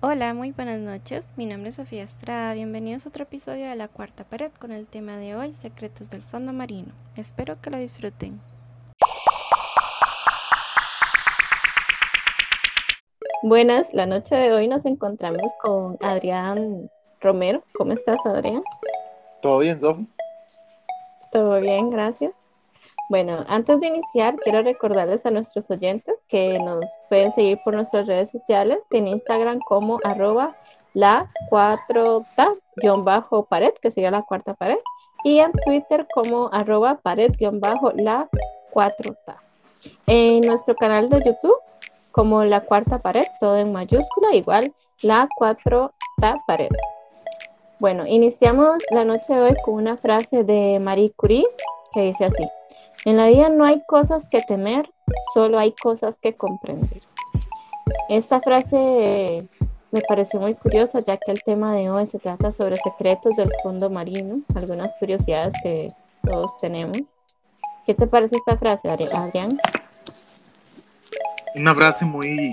Hola, muy buenas noches. Mi nombre es Sofía Estrada. Bienvenidos a otro episodio de La Cuarta Pared con el tema de hoy, Secretos del Fondo Marino. Espero que lo disfruten. Buenas, la noche de hoy nos encontramos con Adrián Romero. ¿Cómo estás, Adrián? ¿Todo bien, Sofía? Todo bien, gracias. Bueno, antes de iniciar, quiero recordarles a nuestros oyentes que nos pueden seguir por nuestras redes sociales, en Instagram como arroba la 4ta-pared, que sería la cuarta pared, y en Twitter como arroba pared-la 4ta. En nuestro canal de YouTube como la cuarta pared, todo en mayúscula, igual la 4ta pared. Bueno, iniciamos la noche de hoy con una frase de Marie Curie que dice así. En la vida no hay cosas que temer, solo hay cosas que comprender. Esta frase me pareció muy curiosa ya que el tema de hoy se trata sobre secretos del fondo marino, algunas curiosidades que todos tenemos. ¿Qué te parece esta frase, Adrián? Una frase muy,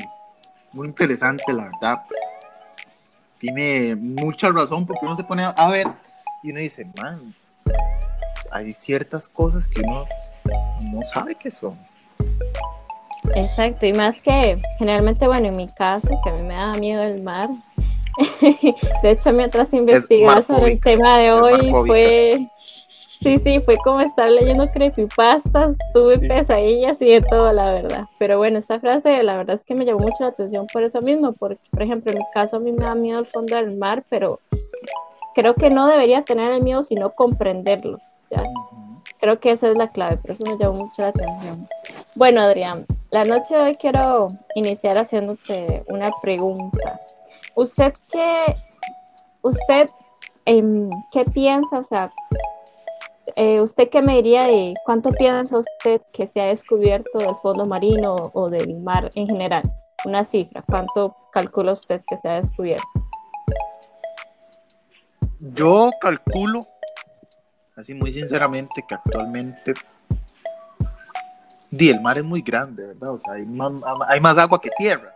muy interesante, la verdad. Tiene mucha razón porque uno se pone a ver y uno dice, man, hay ciertas cosas que uno no sabe qué son. Exacto, y más que generalmente, bueno, en mi caso, que a mí me da miedo el mar, de hecho mi otras investigaciones sobre el tema de hoy fue, sí, sí, fue como estar leyendo creepypastas, tuve pesadillas y de todo, la verdad. Pero bueno, esta frase la verdad es que me llamó mucho la atención por eso mismo, porque por ejemplo en mi caso a mí me da miedo el fondo del mar, pero creo que no debería tener el miedo, sino comprenderlo. ¿ya? Creo que esa es la clave, por eso me llamó mucho la atención. Bueno, Adrián, la noche de hoy quiero iniciar haciéndote una pregunta. ¿Usted qué, usted, eh, qué piensa? O sea, eh, ¿usted qué me diría de cuánto piensa usted que se ha descubierto del fondo marino o del mar en general? Una cifra, ¿cuánto calcula usted que se ha descubierto? Yo calculo así muy sinceramente, que actualmente di, el mar es muy grande, ¿verdad? O sea, hay más, agua que tierra.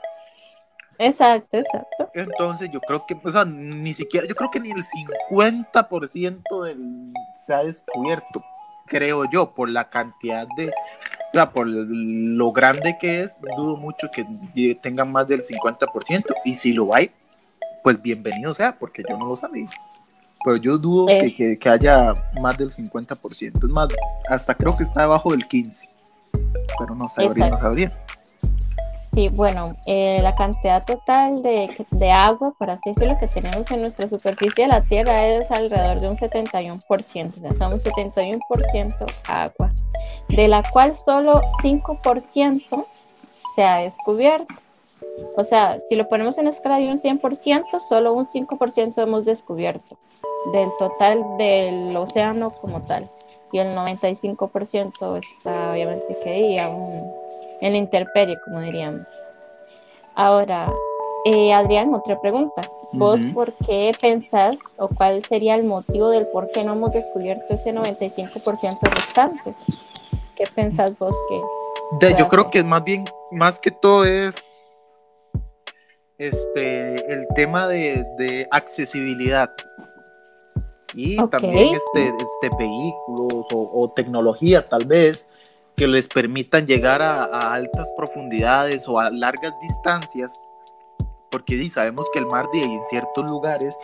Exacto, exacto. Entonces yo creo que, o sea, ni siquiera, yo creo que ni el 50% del, se ha descubierto, creo yo, por la cantidad de, o sea, por lo grande que es, dudo mucho que tengan más del 50%, y si lo hay, pues bienvenido sea, porque yo no lo sabía pero yo dudo eh. que, que, haya más del 50%. Es más, hasta creo que está debajo del 15%, pero no sabría, no sabría. Sí, bueno, eh, la cantidad total de, de, agua, por así decirlo, que tenemos en nuestra superficie de la Tierra es alrededor de un 71%, o sea, estamos 71% agua, de la cual solo 5% se ha descubierto. O sea, si lo ponemos en escala de un 100%, solo un 5% hemos descubierto del total del océano como tal. Y el 95% está obviamente que aún en la intemperie, como diríamos. Ahora, eh, Adrián, otra pregunta. ¿Vos por qué pensás o cuál sería el motivo del por qué no hemos descubierto ese 95% restante? ¿Qué pensás vos que... yo creo que es más bien, más que todo es este, el tema de, de accesibilidad y también este, este vehículos o, tecnología tal vez que les permitan llegar a, altas profundidades o a largas distancias porque sabemos que el mar de, en ciertos lugares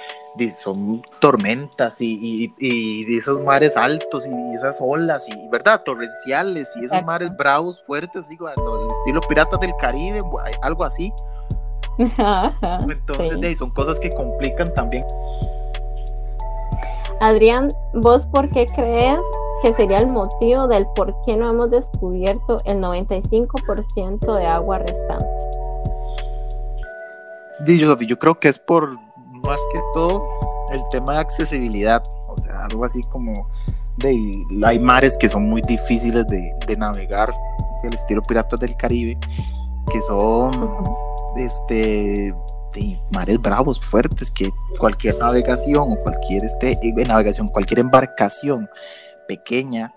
son tormentas y, y, esos mares altos y esas olas y verdad torrenciales y esos mares bravos fuertes digo el estilo piratas del Caribe algo así. Entonces son cosas que complican también Adrián, ¿vos por qué crees que sería el motivo del por qué no hemos descubierto el 95% de agua restante? Dicho, yo creo que es por más que todo el tema de accesibilidad, o sea, algo así como de hay mares que son muy difíciles de, navegar, hacia el estilo Piratas del Caribe, que son este mares bravos, fuertes, que cualquier navegación o cualquier este, eh, navegación, cualquier embarcación pequeña,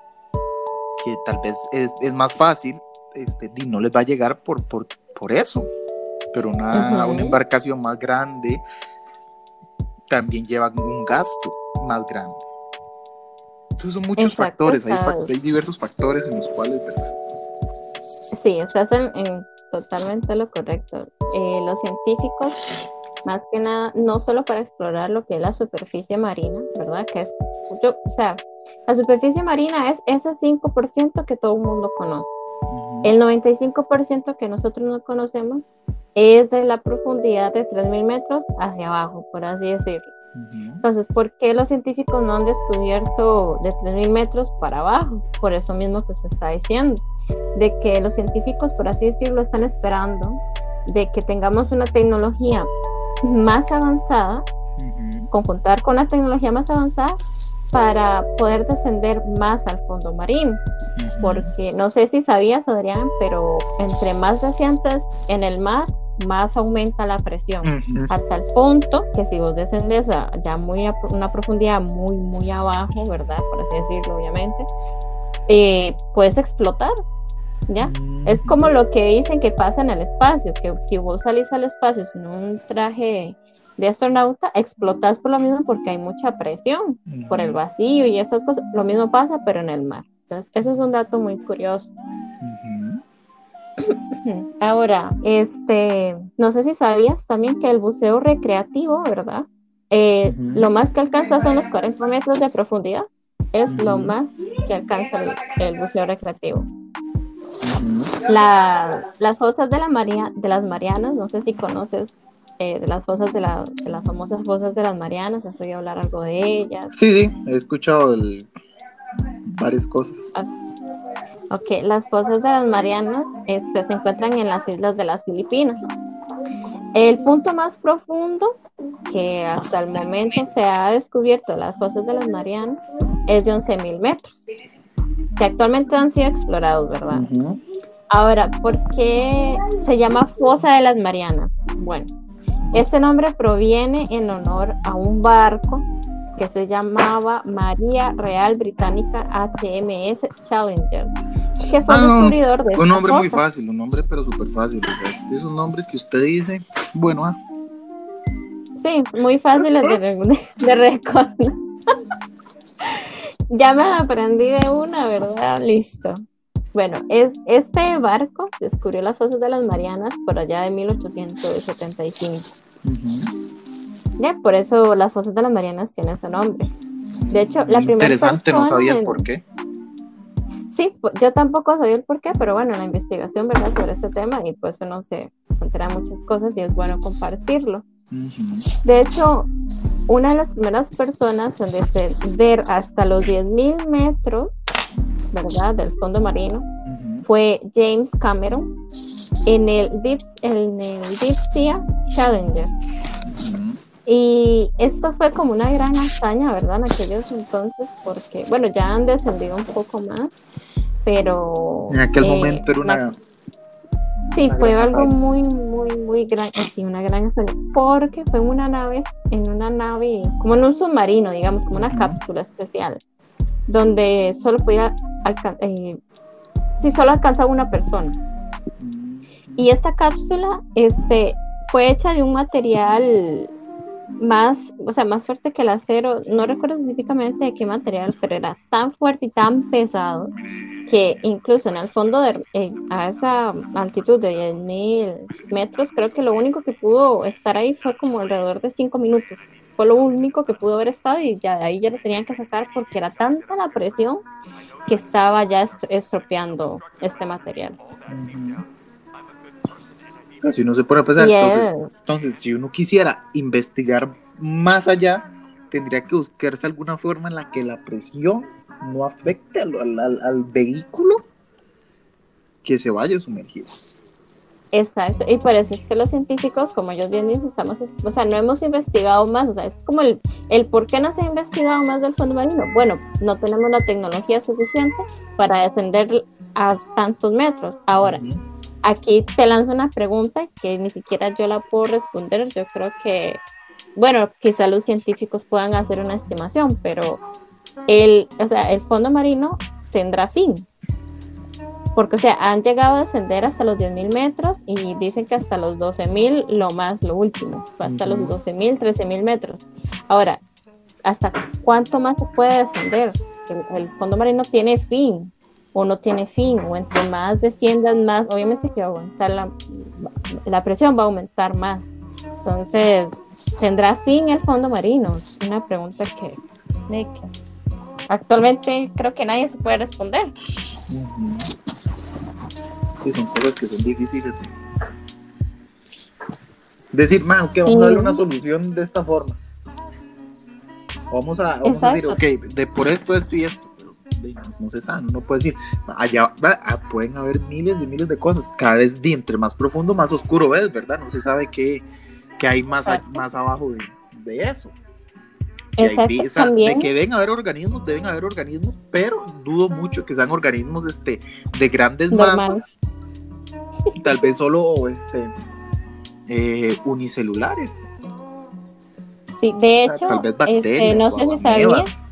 que tal vez es, más fácil, este, no les va a llegar por, por, por eso. pero una, una embarcación más grande también lleva un gasto más grande. Entonces son muchos factores, hay, diversos factores en los cuales, ¿verdad? Sí, estás en, totalmente lo correcto. Eh, los científicos, más que nada, no solo para explorar lo que es la superficie marina, ¿verdad? Que es, o sea, la superficie marina es ese 5% que todo el mundo conoce. El 95% que nosotros no conocemos es de la profundidad de 3.000 metros hacia abajo, por así decirlo. Entonces, ¿por qué los científicos no han descubierto de 3.000 metros para abajo? Por eso mismo que se está diciendo, de que los científicos, por así decirlo, están esperando de que tengamos una tecnología más avanzada, con contar con una tecnología más avanzada para poder descender más al fondo marino. Porque no sé si sabías, Adrián, pero entre más desciendes en el mar, más aumenta la presión, hasta el punto que si vos descendes a ya muy a una profundidad muy, muy abajo, ¿verdad? Por así decirlo, obviamente, eh, puedes explotar, ¿ya? Es como lo que dicen que pasa en el espacio, que si vos salís al espacio sin un traje de astronauta, explotas por lo mismo porque hay mucha presión por el vacío y estas cosas. Lo mismo pasa, pero en el mar. Entonces, eso es un dato muy curioso. Ahora, este, no sé si sabías también que el buceo recreativo, ¿verdad? Eh, lo más que alcanza son los 40 metros de profundidad. Es lo más que alcanza el, buceo recreativo. Las fosas de, la María, de las Marianas, no sé si conoces eh, de las fosas de, las famosas fosas de las Marianas, ¿has oído hablar algo de ellas? Sí, sí, he escuchado varias cosas. Ah, ok, las fosas de las Marianas este, se encuentran en las islas de las Filipinas. El punto más profundo que hasta el momento se ha descubierto de las fosas de las Marianas es de 11.000 metros, que actualmente han sido explorados, ¿verdad? Ahora, ¿por qué se llama fosa de las Marianas? Bueno, este nombre proviene en honor a un barco que se llamaba María Real Británica HMS Challenger, que fue ah, descubridor de Un nombre muy fácil, un nombre pero súper fácil. O esos nombres que usted dice, bueno, ah. Sí, muy fáciles de, de recordar. Ya me aprendí de una, ¿verdad? Listo. Bueno, es, este barco descubrió las fosas de las Marianas por allá de 1875. Ya, por eso las fosas de las Marianas tienen ese nombre. De hecho, la primera Interesante, no sabía el por qué. Sí, yo tampoco sabía el por qué, pero bueno, la investigación, ¿verdad?, sobre este tema y pues uno se, se entera muchas cosas y es bueno compartirlo. De hecho, una de las primeras personas en descender hasta los 10.000 metros ¿verdad? Del fondo marino, fue James Cameron en el Deep, en el Deep Sea Challenger. Y esto fue como una gran hazaña, ¿verdad? En aquellos entonces, porque, bueno, ya han descendido un poco más, pero... En aquel eh, momento era una... sí, fue algo muy, muy, muy grande, sí, una gran hazaña, porque fue en una nave, en una nave, como en un submarino, digamos, como una cápsula especial donde solo podía eh, si solo alcanzaba una persona. Y esta cápsula este, fue hecha de un material más, o sea, más fuerte que el acero. No recuerdo específicamente de qué material, pero era tan fuerte y tan pesado que incluso en el fondo de, eh, a esa altitud de 10.000 metros, creo que lo único que pudo estar ahí fue como alrededor de 5 minutos fue lo único que pudo haber estado y ya de ahí ya lo tenían que sacar porque era tanta la presión que estaba ya estropeando este material. Si uno se pone a pensar, entonces, si uno quisiera investigar más allá, tendría que buscarse alguna forma en la que la presión no afecte al, al vehículo que se vaya sumergido. Exacto, y por eso es que los científicos, como ellos bien dicen, estamos, o sea, no hemos investigado más, o sea, es como el, el por qué no se ha investigado más del fondo marino. Bueno, no tenemos la tecnología suficiente para descender a tantos metros. Ahora, aquí te lanzo una pregunta que ni siquiera yo la puedo responder. Yo creo que, bueno, quizá los científicos puedan hacer una estimación, pero el, o sea, el fondo marino tendrá fin porque o sea, han llegado a descender hasta los 10.000 metros y dicen que hasta los 12.000 lo más, lo último, hasta los 12.000, 13.000 metros. Ahora, ¿hasta cuánto más se puede descender? El, fondo marino tiene fin o no tiene fin, o entre más desciendan más, obviamente que va a aumentar la, la presión va a aumentar más. Entonces, ¿tendrá fin el fondo marino? Es una pregunta que, que actualmente creo que nadie se puede responder. Sí, son cosas que son difíciles decir, man, que vamos a darle una solución de esta forma. Vamos a, vamos a decir, ok, de por esto, esto y esto. No, se sabe, no puede decir, allá ah, pueden haber miles y miles de cosas, cada vez de entre más profundo, más oscuro ves, ¿verdad? No se sabe qué, qué hay más, más abajo de, de eso de que deben haber organismos, deben haber organismos, pero dudo mucho que sean organismos este, de grandes masas. Tal vez solo este, eh, unicelulares. Sí, de hecho, este, no sé si sabías.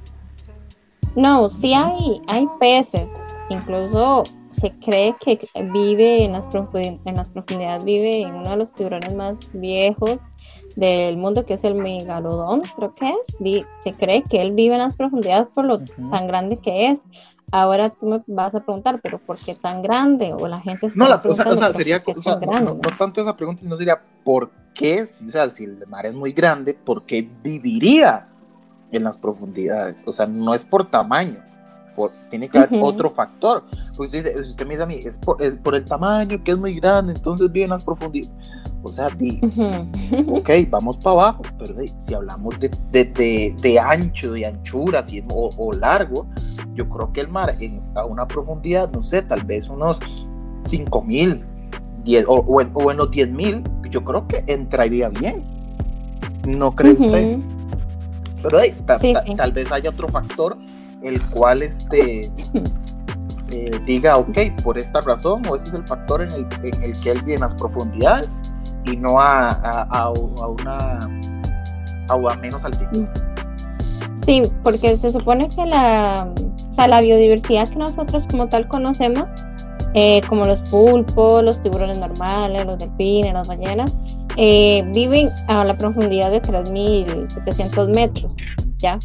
No, sí hay, hay peces, incluso se cree que vive en las, en las profundidades, vive en uno de los tiburones más viejos del mundo, que es el megalodón, creo que es. Se cree que él vive en las profundidades por lo tan grande que es. Ahora tú me vas a preguntar, pero ¿por qué tan grande? O la gente No, o sea, sería, no, tanto esa pregunta, sino sería ¿por qué? Si, o sea, si el mar es muy grande, ¿por qué viviría en las profundidades? O sea, no es por tamaño tiene que haber otro factor. Pues usted, usted me dice a mí, es por, el tamaño que es muy grande, entonces viene las profundidades. O sea, di, ok, vamos para abajo, pero si hablamos de, de, de, ancho, de anchura si, o, o, largo, yo creo que el mar en, a una profundidad, no sé, tal vez unos 5 mil o, o, en, o en los 10 mil, yo creo que entraría bien. ¿No cree usted? Pero tal vez haya otro factor el cual este, eh, diga, ok, por esta razón, o ese es el factor en el, en el que él viene a las profundidades y no a, a, una a, menos altitud. Sí, porque se supone que la, o la biodiversidad que nosotros como tal conocemos, eh, como los pulpos, los tiburones normales, los delfines, las ballenas, eh, viven a la profundidad de 3.700 metros, ¿ya?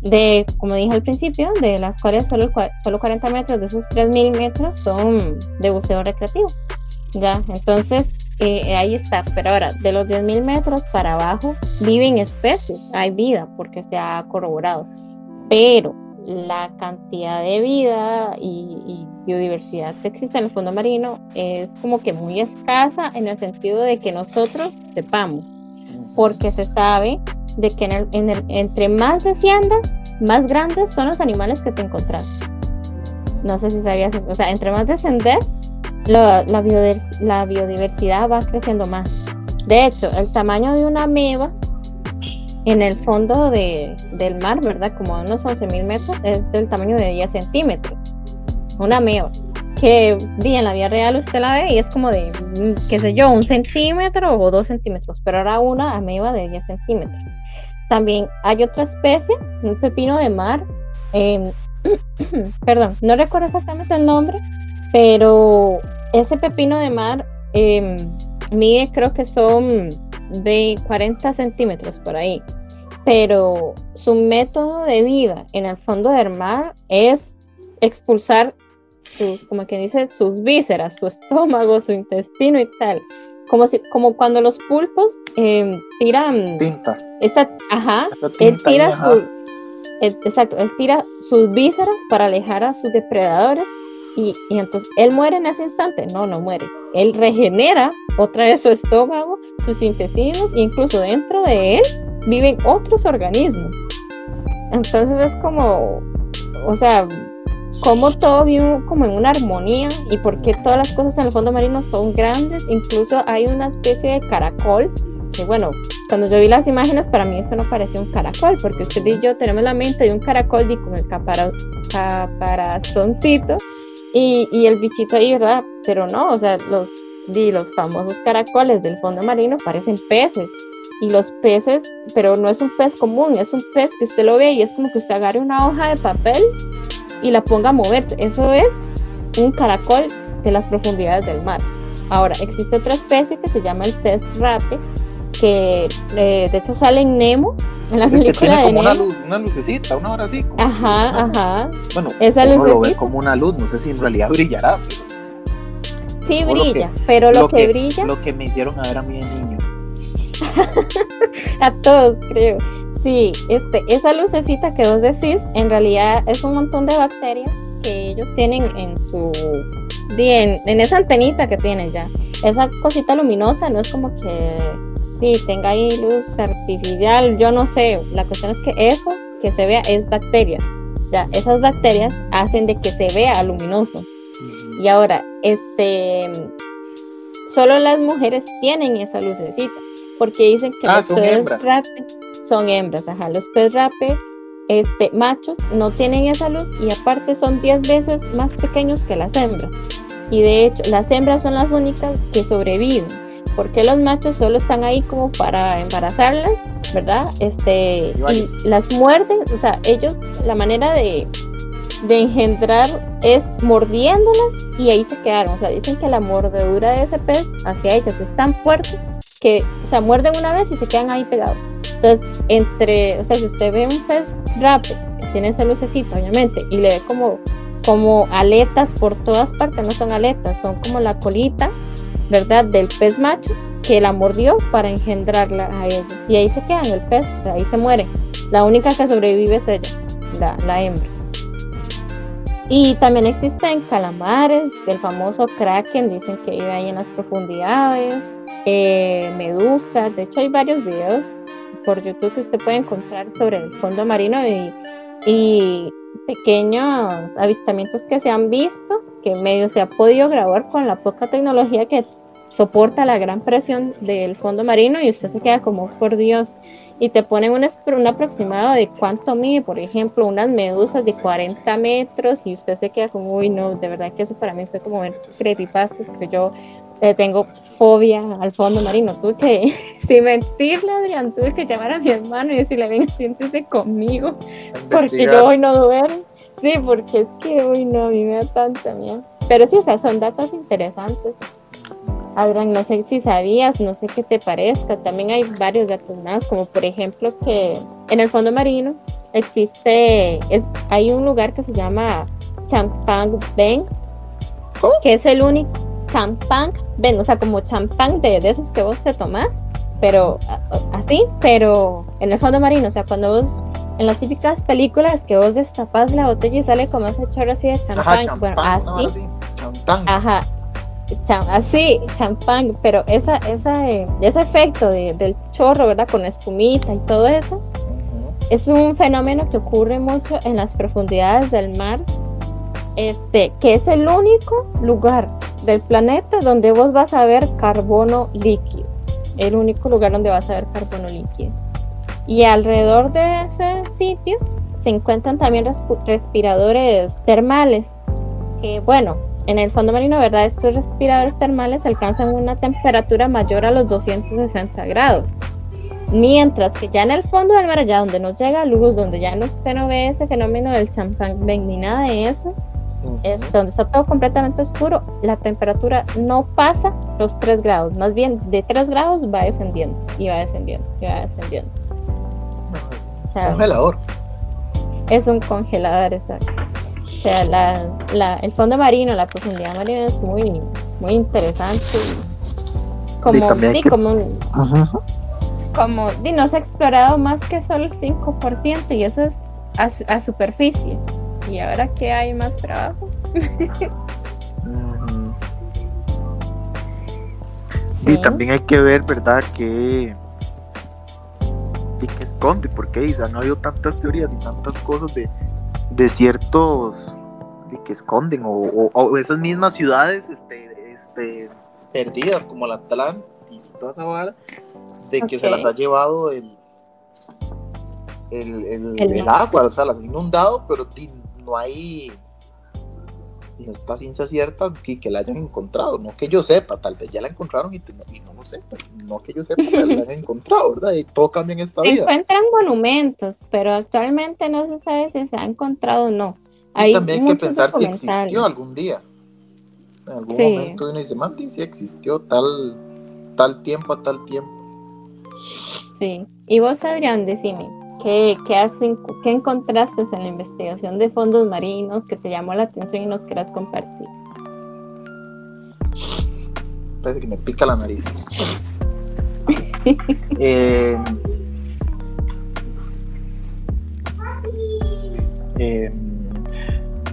de, como dije al principio, de las cuales solo, solo 40 metros de esos 3.000 metros son de buceo recreativo. Ya, entonces eh, ahí está. Pero ahora, de los 10.000 metros para abajo viven especies, hay vida porque se ha corroborado. Pero la cantidad de vida y, biodiversidad que existe en el fondo marino es como que muy escasa en el sentido de que nosotros sepamos, porque se sabe de que entre más desciendas, más grandes son los animales que te encontrás. No sé si sabías eso. O sea, entre más descendes, la, la, biodiversidad va creciendo más. De hecho, el tamaño de una ameba en el fondo de, del mar, ¿verdad? Como unos 11.000 metros, es del tamaño de 10 centímetros. Una ameba. Que en la vida real usted la ve y es como de, mm, qué sé yo, un centímetro o dos centímetros, pero ahora una ameba de 10 centímetros. También hay otra especie, un pepino de mar. Em, perdón, no recuerdo exactamente el nombre, pero ese pepino de mar eh, mide, creo que son de 40 centímetros por ahí. Pero su método de vida en el fondo del mar es expulsar sus, como que dice, sus vísceras, su estómago, su intestino y tal como si, como cuando los pulpos eh, tiran tinta. Esta, ajá, él tira su, exacto, él tira sus vísceras para alejar a sus depredadores y, y, entonces él muere en ese instante, no, no muere, él regenera otra vez su estómago, sus intestinos, incluso dentro de él viven otros organismos. Entonces es como, o sea, cómo todo vive como en una armonía y por qué todas las cosas en el fondo marino son grandes. Incluso hay una especie de caracol que bueno, cuando yo vi las imágenes para mí eso no parecía un caracol porque usted y yo tenemos la mente de un caracol y como el caparazoncito y, y el bichito ahí, ¿verdad? Pero no, o sea, los, di, los famosos caracoles del fondo marino parecen peces y los peces, pero no es un pez común, es un pez que usted lo ve y es como que usted agarre una hoja de papel y la ponga a moverse. Eso es un caracol de las profundidades del mar. Ahora, existe otra especie que se llama el pez rape, que eh, de hecho sale en Nemo, en la película de Nemo. Una, luz, una lucecita, una hora así. ajá, ajá. Bueno, esa uno lo ve como una luz, no sé si en realidad brillará. Sí brilla, pero lo, que, brilla... Lo que me hicieron a ver a mí de niño. a todos, creo. Sí, este, esa lucecita que vos decís, en realidad es un montón de bacterias que ellos tienen en su en, en esa antenita que tienen ya. Esa cosita luminosa no es como que sí tenga ahí luz artificial, yo no sé. La cuestión es que eso que se vea es bacteria. Ya, esas bacterias hacen de que se vea luminoso. Y ahora, este solo las mujeres tienen esa lucecita, porque dicen que ah, los peces rape son hembras, ajá, los peces rape este, machos no tienen esa luz y aparte son 10 veces más pequeños que las hembras. Y de hecho, las hembras son las únicas que sobreviven, porque los machos solo están ahí como para embarazarlas, ¿verdad? Este, y las muerden, o sea, ellos, la manera de, de engendrar es mordiéndolas y ahí se quedaron. O sea, dicen que la mordedura de ese pez hacia ellas es tan fuerte que, o sea, muerden una vez y se quedan ahí pegados. Entonces, entre, o sea, si usted ve un pez rape, tiene esa lucecita, obviamente, y le ve como, como aletas por todas partes, no son aletas, son como la colita, ¿verdad? Del pez macho que la mordió para engendrarla a ella. Y ahí se quedan el pez, ahí se muere. La única que sobrevive es ella, la, la hembra. Y también existen calamares, el famoso kraken, dicen que vive ahí en las profundidades, eh, medusas, de hecho hay varios videos por YouTube que usted puede encontrar sobre el fondo marino y, y pequeños avistamientos que se han visto, que medio se ha podido grabar con la poca tecnología que soporta la gran presión del fondo marino y usted se queda como, por Dios, y te ponen un, un aproximado de cuánto mide, por ejemplo, unas medusas de 40 metros y usted se queda como, uy, no, de verdad que eso para mí fue como ver creepypastas, que yo le tengo fobia al fondo marino. Tuve que, sin mentirle, Adrián, tuve que llamar a mi hermano y decirle, venga, siéntese conmigo, porque yo hoy no duermo. Sí, porque es que hoy no, a mí me da tanta miedo. Pero sí, o sea, son datos interesantes. Adrián, no sé si sabías, no sé qué te parezca. También hay varios datos más, como por ejemplo que en el fondo marino existe, es, hay un lugar que se llama Champang Beng, que es el único champán ven, o sea, como champán de, de esos que vos te tomás, pero así, pero en el fondo marino, o sea, cuando vos en las típicas películas que vos destapas la botella y sale como ese chorro así de champán, bueno, así, ajá, así, champán, pero esa, esa, eh, ese efecto de, del chorro, ¿verdad? Con espumita y todo eso, es un fenómeno que ocurre mucho en las profundidades del mar, este, que es el único lugar del planeta donde vos vas a ver carbono líquido. El único lugar donde vas a ver carbono líquido. Y alrededor de ese sitio se encuentran también respiradores termales. Que bueno, en el fondo marino, ¿verdad? Estos respiradores termales alcanzan una temperatura mayor a los 260 grados. Mientras que ya en el fondo del mar, allá donde no llega luz, donde ya no usted no ve ese fenómeno del champán ni nada de eso, es donde está todo completamente oscuro, la temperatura no pasa los 3 grados, más bien de 3 grados va descendiendo y va descendiendo y va descendiendo. congelador. Es un congelador, exacto. O sea, la, la, el fondo marino, la profundidad marina es muy, muy interesante. Como, sí, como, como no se ha explorado más que solo el 5% y eso es a, a superficie. ¿Y ahora qué hay más trabajo? Y también hay que ver, ¿verdad? Que, que esconde, porque no ha habido tantas teorías y tantas cosas de, de ciertos de que esconden o, esas mismas ciudades este, este, perdidas como la Atlantis y toda esa vara de que se las ha llevado el el, el, agua, o sea, las ha inundado, pero no hay está ciencia cierta que, que la hayan encontrado, no que yo sepa, tal vez ya la encontraron y, no lo sé, no que yo sepa que la hayan encontrado, ¿verdad? Y todo cambia en esta vida. Encuentran monumentos, pero actualmente no se sabe si se ha encontrado o no. y también hay que pensar si existió algún día. En algún momento uno dice, Mati, sí existió tal, tal tiempo a tal tiempo. Sí. Y vos, Adrián, decime, ¿qué, qué, hacen, ¿qué encontraste en la investigación de fondos marinos que te llamó la atención y nos quieras compartir? Parece que me pica la nariz. eh, eh,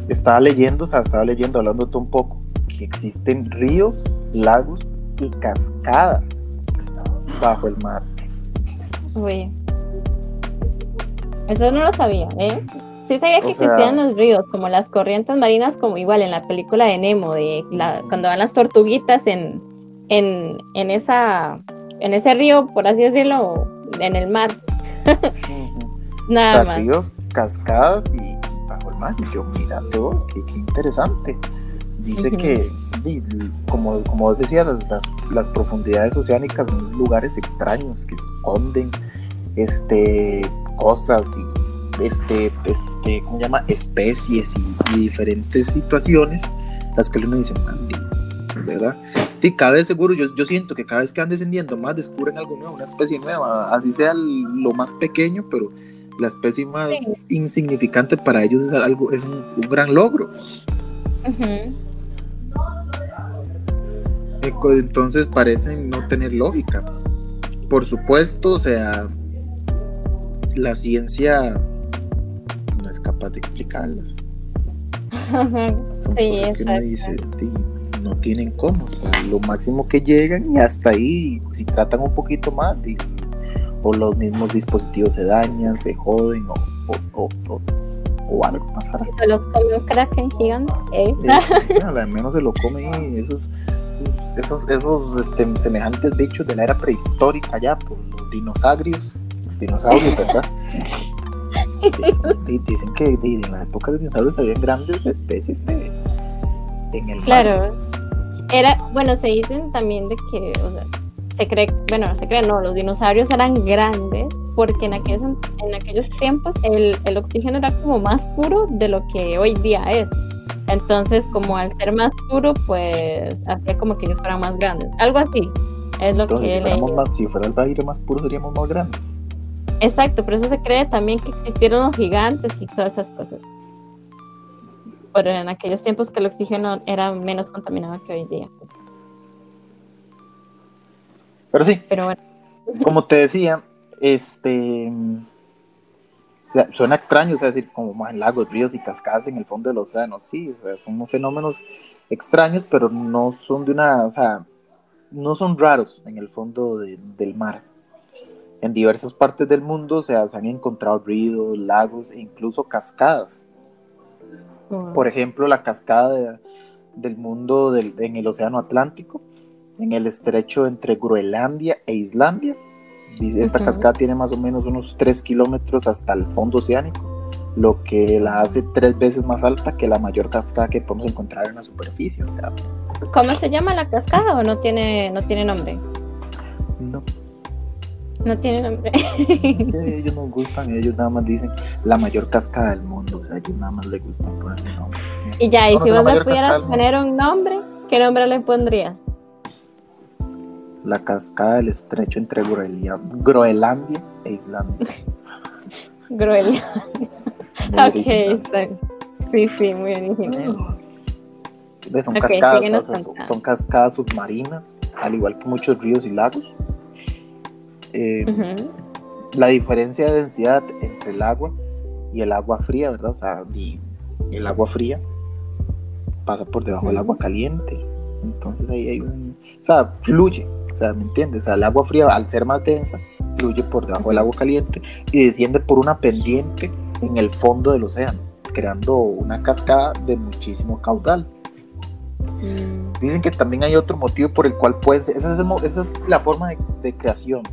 estaba leyendo, o sea, estaba leyendo, hablando un poco, que existen ríos, lagos y cascadas bajo el mar. Uy. Eso no lo sabía, ¿eh? Sí sabía que existían los ríos, como las corrientes marinas, como igual en la película de Nemo, de cuando van las tortuguitas en, en, en, esa, en ese río, por así decirlo, en el mar. Nada más. Ríos, cascadas y bajo el mar. Yo, mira, todos, qué, qué interesante. Dice que, como, como decía, las, las, profundidades oceánicas son lugares extraños que esconden este, cosas y este, este, ¿cómo se llama? especies y, diferentes situaciones, las que uno dice, ¿verdad? Y cada vez seguro, yo, yo siento que cada vez que van descendiendo más descubren algo nuevo, una especie nueva, así sea lo más pequeño, pero la especie más insignificante para ellos es algo, es un, gran logro. Entonces parecen no tener lógica. Por supuesto, o sea, la ciencia no es capaz de explicarlas. Son cosas que uno dice, no tienen cómo. lo máximo que llegan y hasta ahí, si tratan un poquito más, o los mismos dispositivos se dañan, se joden o, o, o, o algo pasará. Se los come un kraken gigante. ¿eh? al menos se lo come esos esos, esos este, semejantes bichos de la era prehistórica ya, por los dinosaurios, dinosaurios, ¿verdad? dicen que en la época de los dinosaurios había grandes especies de, en el Claro. Era, bueno, se dicen también de que, o sea, se cree, bueno, no se cree, no, los dinosaurios eran grandes porque en aquellos, en aquellos tiempos el, el oxígeno era como más puro de lo que hoy día es. Entonces, como al ser más puro, pues hacía como que ellos fueran más grandes. Algo así. Es lo que si, más, si fuera el aire más puro, seríamos más grandes. Exacto, por eso se cree también que existieron los gigantes y todas esas cosas. Pero en aquellos tiempos que el oxígeno era menos contaminado que hoy día. Pero sí. Pero bueno. Como te decía, este suena extraño, o sea, decir, como más lagos, ríos y cascadas en el fondo del océano, sí, o sea, son fenómenos extraños, pero no son de una, o sea, no son raros en el fondo del mar. En diversas partes del mundo se han encontrado ríos, lagos e incluso cascadas. Por ejemplo, la cascada del mundo del, en el Océano Atlántico, en el estrecho entre Groenlandia e Islandia, esta cascada tiene más o menos unos 3 kilómetros hasta el fondo oceánico, lo que la hace tres veces más alta que la mayor cascada que podemos encontrar en la superficie. O sea, ¿Cómo se llama la cascada o no tiene, no tiene nombre? No. No tiene nombre. Es que ellos no gustan, ellos nada más dicen la mayor cascada del mundo, o sea, ellos nada más les gustan ponerle nombre. y ya, y si vos le pudieras poner un nombre, ¿qué nombre le pondrías? la cascada del estrecho entre Groenlandia e Islandia. Groenlandia. ok, está. Sí, sí, muy original. Son, cascadas, son, cascadas submarinas, al igual que muchos ríos y lagos. Eh, la diferencia de densidad entre el agua y el agua fría, ¿verdad? O sea, el agua fría pasa por debajo del agua caliente. Entonces ahí hay un. O sea, fluye o sea, ¿me entiendes? O sea, el agua fría, al ser más densa, fluye por debajo del agua caliente y desciende por una pendiente en el fondo del océano, creando una cascada de muchísimo caudal. Mm. Dicen que también hay otro motivo por el cual puede ser, esa es, la forma de, creación.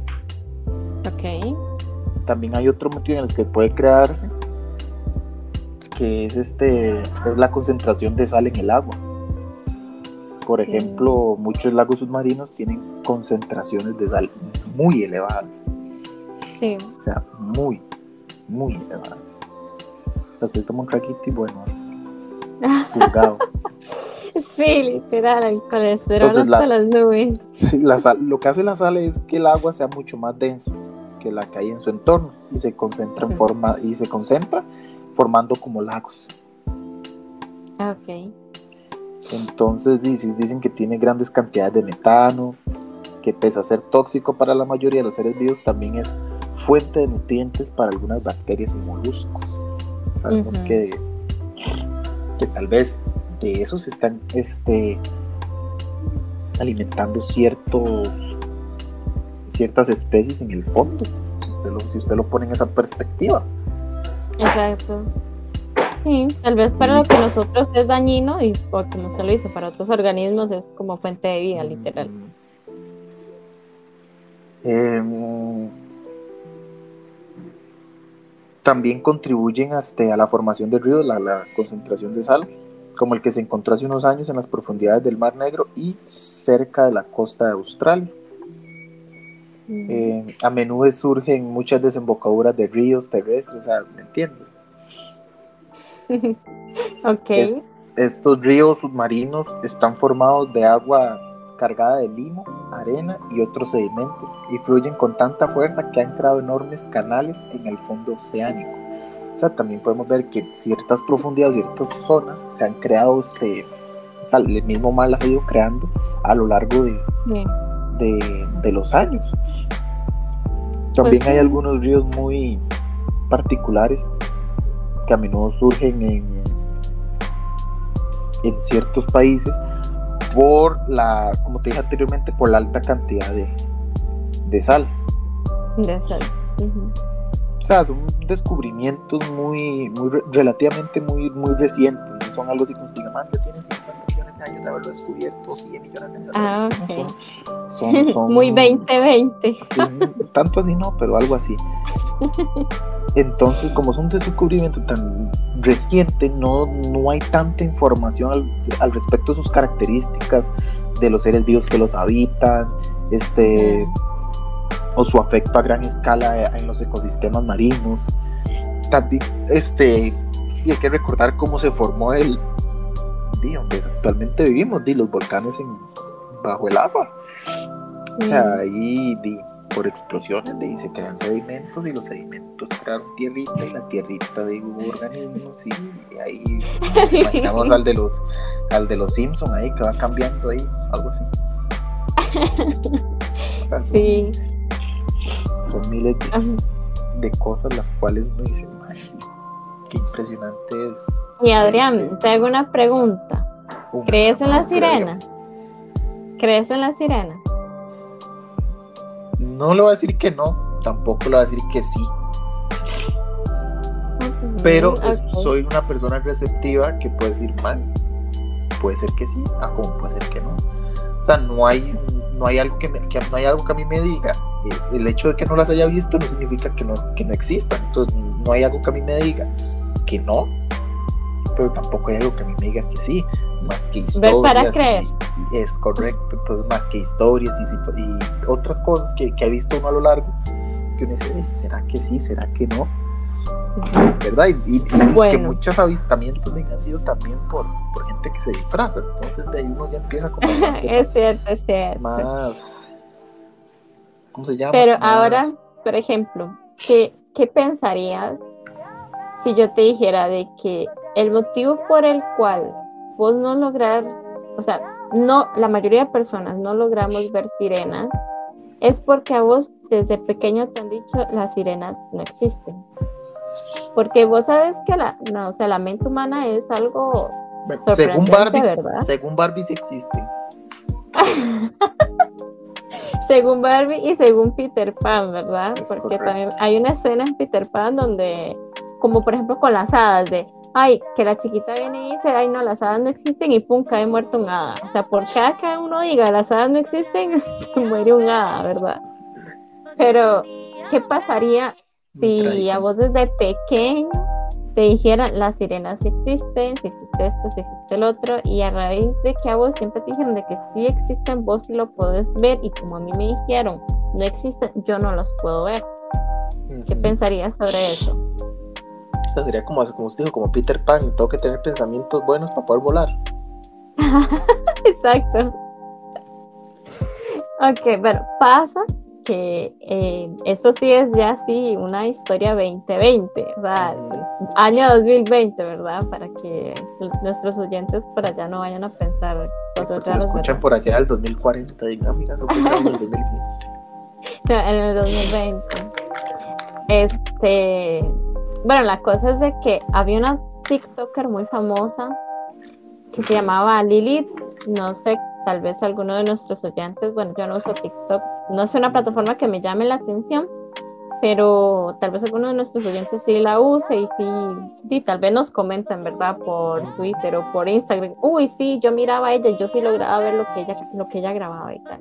Ok. También hay otro motivo en el que puede crearse, que es este, es la concentración de sal en el agua. Por ejemplo, muchos lagos submarinos tienen concentraciones de sal muy elevadas. Sí. O sea, muy, muy elevadas. Así tomo un traquito y bueno, juzgado. Sí, literal, el colesterol hasta las nubes. lo que hace la sal es que el agua sea mucho más densa que la que hay en su entorno y se concentra en forma y se concentra formando como lagos. Ok. Entonces dicen, dicen que tiene grandes cantidades de metano, que pese a ser tóxico para la mayoría de los seres vivos, también es fuente de nutrientes para algunas bacterias y moluscos. Sabemos que, que tal vez de esos están este, alimentando ciertos ciertas especies en el fondo, si usted lo, si usted lo pone en esa perspectiva. Exacto. Sí, tal vez para lo que nosotros es dañino y como se lo dice, para otros organismos es como fuente de vida, literal. Em, también contribuyen hasta a la formación de ríos, la, la, concentración de sal, como el que se encontró hace unos años en las profundidades del Mar Negro y cerca de la costa de Australia. Eh, a menudo surgen muchas desembocaduras de ríos terrestres, o sea, ¿me entiendes? ok. estos ríos submarinos están formados de agua cargada de limo, arena y otros sedimentos y fluyen con tanta fuerza que han creado enormes canales en el fondo oceánico. O sea, también podemos ver que ciertas profundidades, ciertas zonas se han creado, este, o sea, el mismo mar las ha ido creando a lo largo de, de, los años. También pues hay algunos ríos muy particulares que a menudo surgen en, en ciertos países por la, como te dije anteriormente, por la alta cantidad de, de sal. De sal. O sea, son descubrimientos muy, muy relativamente muy, muy recientes, no son algo así como man, ya tienen 50 años de haberlo descubierto, 100 millones de años. Ah, ok. Muy 2020. tanto así no, pero algo así. Entonces, como es un descubrimiento tan reciente, no, no hay tanta información al, respecto de sus características, de los seres vivos que los habitan, este, o su afecto a gran escala en los ecosistemas marinos. También, este, y hay que recordar cómo se formó el, donde actualmente vivimos, di, los volcanes en, bajo el agua. O sea, ahí por explosiones de, se crean sedimentos y los sedimentos crearon tierrita y la tierrita de organismos y, ahí imaginamos al de los al de los Simpsons ahí que va cambiando ahí, algo así. son, sí. Son miles de, cosas las cuales uno dice, qué impresionante es. Y Adrián, te hago una pregunta. ¿Crees en las sirenas? ¿Crees en las sirenas? No le voy a decir que no, tampoco le voy a decir que sí. Pero soy una persona receptiva que puede decir mal. Puede ser que sí, a como puede ser que no. O sea, no hay, no hay algo que, no hay algo que a mí me diga. Eh, el hecho de que no las haya visto no significa que no, que no existan. Entonces, no hay algo que a mí me diga que no, pero tampoco hay algo que a mí me diga que sí, más que historias. Ver para creer. Y, es correcto, entonces más que historias y, y otras cosas que, que, he visto uno a lo largo, que uno dice, ¿será que sí? ¿Será que no? ¿Verdad? Y, y, que muchos avistamientos han sido también por, por, gente que se disfraza, entonces de ahí uno ya empieza como Es cierto, es cierto. Más... ¿Cómo se llama? Pero ahora, por ejemplo, ¿qué, ¿qué pensarías si yo te dijera de que el motivo por el cual vos no lograr, o sea, no, la mayoría de personas no logramos ver sirenas, es porque a vos desde pequeño te han dicho las sirenas no existen. Porque vos sabes que la, no, o sea, la mente humana es algo según Barbie, ¿verdad? Según Barbie sí existe. según Barbie y según Peter Pan, ¿verdad? Porque también hay una escena en Peter Pan donde como por ejemplo con las hadas, de, ay, que la chiquita viene y dice, ay, no, las hadas no existen y pum, cae muerto un hada. O sea, por cada que uno diga, las hadas no existen, se muere un hada, ¿verdad? Pero, ¿qué pasaría si a vos desde pequeño te dijeran, las sirenas existen, si existe esto, si existe el otro, y a raíz de que a vos siempre te dijeron de que sí existen, vos sí lo puedes ver, y como a mí me dijeron, no existen, yo no los puedo ver. ¿Qué pensarías sobre eso? Sería como, como usted dijo, como Peter Pan, tengo que tener pensamientos buenos para poder volar. Exacto. Ok, bueno, pasa que eh, esto sí es ya sí una historia 2020, o sea, año 2020, ¿verdad? Para que nuestros oyentes por allá no vayan a pensar cosas raras. escuchan por allá el 2040, dinámicas o en el 2020. No, en el 2020. Este, bueno, la cosa es de que había una TikToker muy famosa que se llamaba Lilith, no sé, tal vez alguno de nuestros oyentes, bueno, yo no uso TikTok, no es una plataforma que me llame la atención, pero tal vez alguno de nuestros oyentes sí la use y sí, sí, tal vez nos comenten, ¿verdad? Por Twitter o por Instagram. Uy, sí, yo miraba a ella, yo sí lograba ver lo que ella, lo que ella grababa y tal.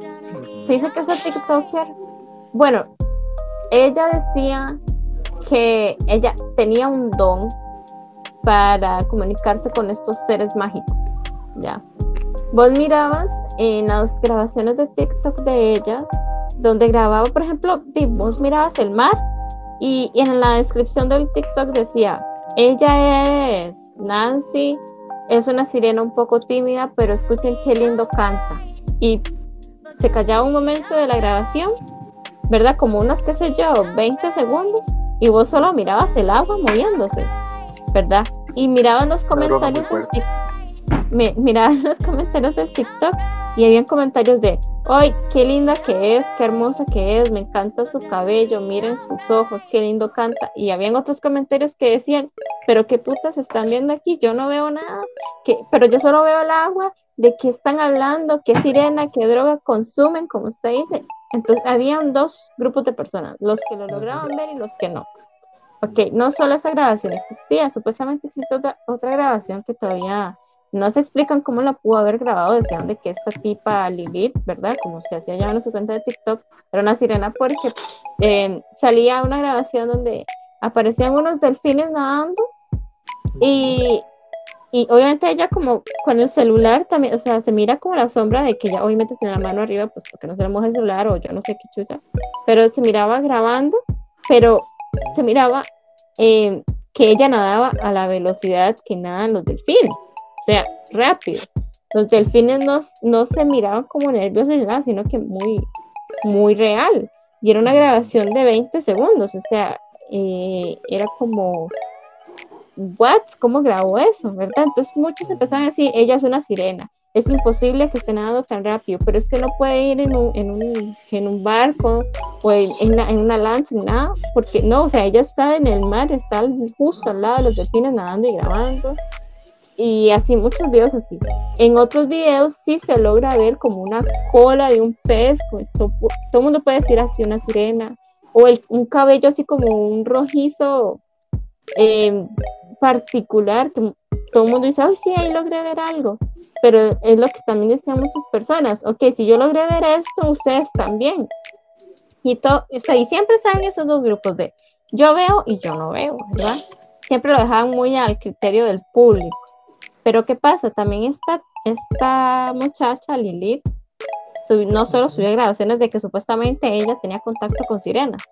Se dice que esa TikToker, bueno, ella decía que ella tenía un don para comunicarse con estos seres mágicos, ¿ya? Vos mirabas en las grabaciones de TikTok de ella, donde grababa, por ejemplo, vos mirabas el mar y, en la descripción del TikTok decía, ella es Nancy, es una sirena un poco tímida, pero escuchen qué lindo canta. Y se callaba un momento de la grabación, ¿verdad? Como unos, qué sé yo, 20 segundos, y vos solo mirabas el agua moviéndose, ¿verdad? Y mirabas los comentarios me, miraban los comentarios del TikTok y habían comentarios de, ¡ay, qué linda que es! ¡Qué hermosa que es! Me encanta su cabello, miren sus ojos, qué lindo canta. Y habían otros comentarios que decían, pero qué putas están viendo aquí, yo no veo nada, que, pero yo solo veo el agua, de qué están hablando, qué sirena, qué droga consumen, como usted dice. Entonces, habían dos grupos de personas, los que lo lograban ver y los que no. Ok, no solo esa grabación existía, supuestamente existe otra, otra grabación que todavía no se explican cómo la pudo haber grabado, decían de que esta tipa Lilith, ¿verdad? Como se hacía ya en su cuenta de TikTok, era una sirena porque eh, salía una grabación donde aparecían unos delfines nadando y, y obviamente ella como con el celular también, o sea, se mira como la sombra de que ella obviamente tiene la mano arriba, pues porque no se le moja el celular o yo no sé qué chucha, pero se miraba grabando, pero se miraba eh, que ella nadaba a la velocidad que nadan los delfines sea, rápido. Los delfines no, no se miraban como nerviosos ni nada, sino que muy, muy real. Y era una grabación de 20 segundos, o sea, eh, era como, ¿what? ¿Cómo grabó eso? ¿Verdad? Entonces muchos empezaron a decir, ella es una sirena, es imposible que esté nadando tan rápido, pero es que no puede ir en un, en un, en un barco o en, en, una lancha, nada, porque no, o sea, ella está en el mar, está justo al lado de los delfines nadando y grabando y así muchos videos así. En otros videos sí se logra ver como una cola de un pez, todo, el mundo puede decir así una sirena, o el, un cabello así como un rojizo em, particular, que todo el mundo dice, ay sí, ahí logré ver algo, pero es lo que también decían muchas personas, ok, si yo logré ver esto, ustedes también. Y, todo, o sea, y siempre están esos dos grupos de yo veo y yo no veo, ¿verdad? Siempre lo dejaban muy al criterio del público. Pero ¿qué pasa? También esta, esta muchacha, Lilith, no solo subió grabaciones de que supuestamente ella tenía contacto con sirenas,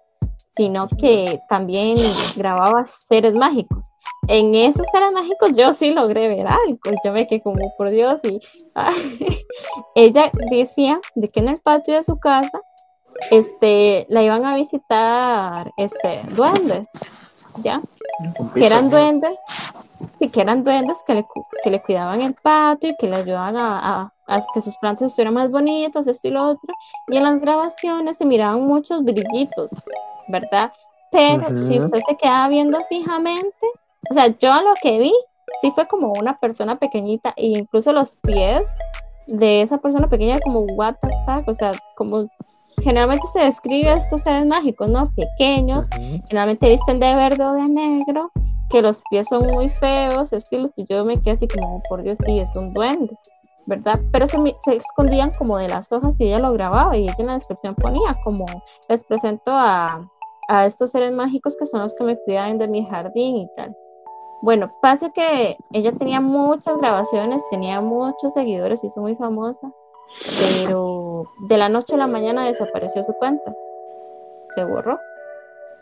sino que también grababa seres mágicos. En esos seres mágicos yo sí logré ver algo, yo me quedé como por Dios y ella decía de que en el patio de su casa este, la iban a visitar este, duendes, ¿ya? Que eran duendes y que eran duendes que le, que le cuidaban el patio y que le ayudaban a, a, que sus plantas estuvieran más bonitas, esto y lo otro. Y en las grabaciones se miraban muchos brillitos, ¿verdad? Pero si usted se quedaba viendo fijamente, o sea, yo lo que vi, sí fue como una persona pequeñita, e incluso los pies de esa persona pequeña como what the fuck, o sea, como generalmente se describe a estos seres mágicos, ¿no? Pequeños, generalmente visten de verde o de negro, que los pies son muy feos, estilo que yo me quedé así como, por Dios, sí, es un duende, ¿verdad? Pero se, se, escondían como de las hojas y ella lo grababa y ella en la descripción ponía como, les presento a, a estos seres mágicos que son los que me cuidan de mi jardín y tal. Bueno, pasa que ella tenía muchas grabaciones, tenía muchos seguidores, hizo muy famosa, pero de la noche a la mañana desapareció su cuenta, se borró.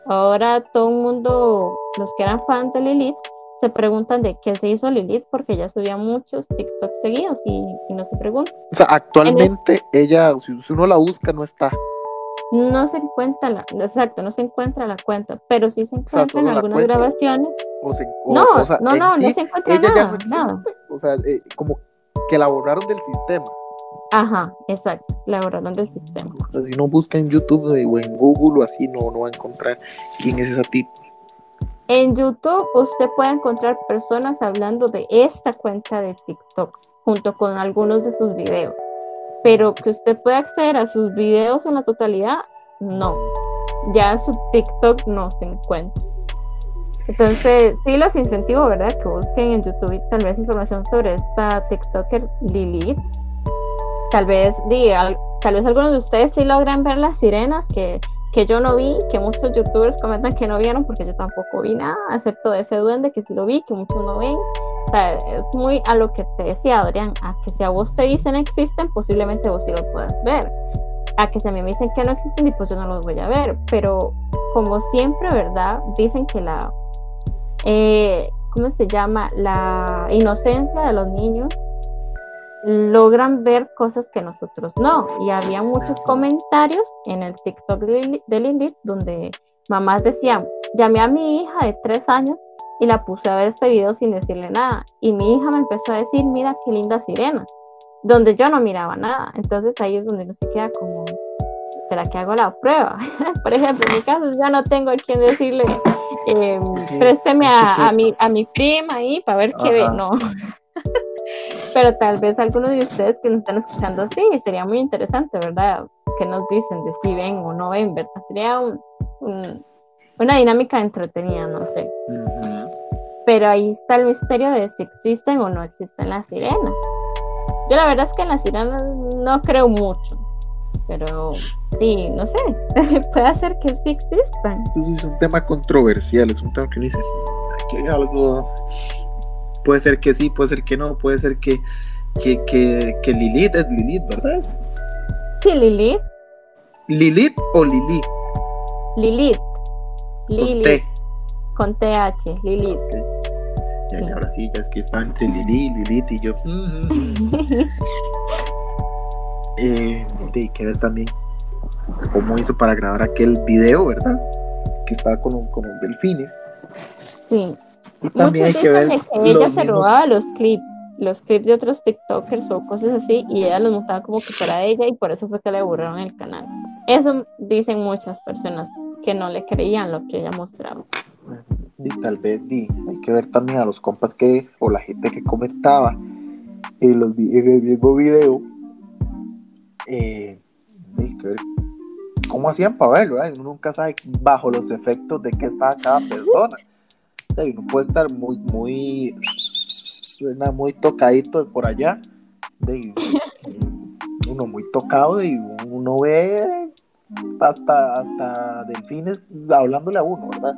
Ahora todo el mundo, los que eran fans de Lilith, se preguntan de qué se hizo Lilith porque ella subía muchos TikToks seguidos y, no se pregunta. O sea, actualmente ella, si uno la busca, no está. No se encuentra la, exacto, no se encuentra la cuenta, pero sí se encuentra en algunas grabaciones. no, no, no, no se encuentra nada, nada. O sea, eh, como que la borraron del sistema. Ajá, exacto, la borraron del sistema. si uno busca en YouTube o en Google o así, no, no va a encontrar quién es esa tipo. En YouTube usted puede encontrar personas hablando de esta cuenta de TikTok junto con algunos de sus videos, pero que usted pueda acceder a sus videos en la totalidad, no. Ya su TikTok no se encuentra. Entonces, sí los incentivo, ¿verdad? Que busquen en YouTube tal vez información sobre esta TikToker Lilith. Tal vez, tal vez algunos de ustedes sí logran ver las sirenas que que yo no vi, que muchos youtubers comentan que no vieron, porque yo tampoco vi nada, excepto ese duende que sí lo vi, que muchos no ven. Sea, es muy a lo que te decía Adrián, a que si a vos te dicen existen, posiblemente vos sí lo puedas ver. A que si a mí me dicen que no existen, y pues yo no los voy a ver. Pero como siempre, ¿verdad? Dicen que la, eh, ¿cómo se llama? La inocencia de los niños logran ver cosas que nosotros no. Y había muchos comentarios en el TikTok de, Lilith donde mamás decían, llamé a mi hija de tres años y la puse a ver este video sin decirle nada. Y mi hija me empezó a decir, mira qué linda sirena, donde yo no miraba nada. Entonces ahí es donde uno se queda como, ¿será que hago la prueba? Por ejemplo, en mi caso ya no tengo a quien decirle, eh, présteme a, mi, a mi prima ahí para ver qué ve. No. Pero tal vez algunos de ustedes que nos están escuchando, sí, sería muy interesante, ¿verdad? Que nos dicen de si ven o no ven, ¿verdad? Sería una dinámica entretenida, no sé. Pero ahí está el misterio de si existen o no existen las sirenas. Yo la verdad es que en las sirenas no creo mucho, pero sí, no sé, puede ser que sí existan. Entonces es un tema controversial, es un tema que dice, aquí hay algo Puede ser que sí, puede ser que no, puede ser que, que, Lilith es Lilith, ¿verdad? Sí, Lilith. ¿Lilith o Lili? Lilith. Lilith. Con TH, Lilith. Ya, Ahora sí, ya es que está entre Lili, Lilith y yo. eh, hay que ver también cómo hizo para grabar aquel video, ¿verdad? Que estaba con los, con los delfines. Sí también hay que ver. Que ella se robaba los clips, los clips de otros TikTokers o cosas así, y ella los mostraba como que fuera de ella, y por eso fue que le borraron el canal. Eso dicen muchas personas que no le creían lo que ella mostraba. Y tal vez di, hay que ver también a los compas que, o la gente que comentaba en, los, en el mismo video. Eh, hay que ver cómo hacían para verlo, uno nunca sabe bajo los efectos de qué estaba cada persona uno puede estar muy, muy, muy tocadito por allá, uno muy tocado y uno ve hasta, hasta delfines hablándole a uno, ¿verdad?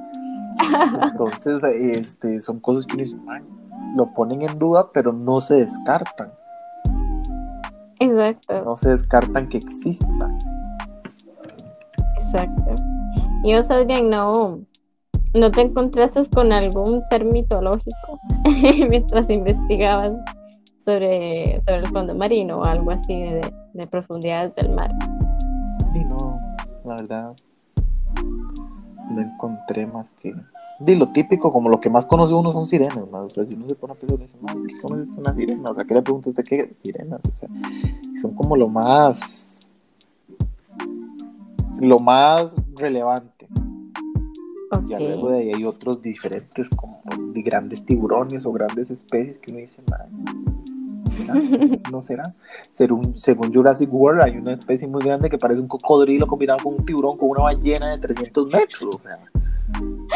Entonces, este, son cosas que uno dice, lo ponen en duda, pero no se descartan. Exacto. No se descartan que exista. Exacto. Y yo sabía, no, ¿No te encontraste con algún ser mitológico mientras investigabas sobre, sobre el fondo marino o algo así de, profundidades del mar? La verdad, no encontré más que. De lo típico, como lo que más conoce uno son sirenas, O sea, si uno se pone a pensar, dice, ¿qué conoces una sirena? O sea, ¿qué le preguntas de qué sirenas? O sea, son como lo más. lo más relevante ya luego de ahí hay otros diferentes, como de grandes tiburones o grandes especies que uno dice, no será. Según, según Jurassic World, hay una especie muy grande que parece un cocodrilo combinado con un tiburón, con una ballena de 300 metros. O sea,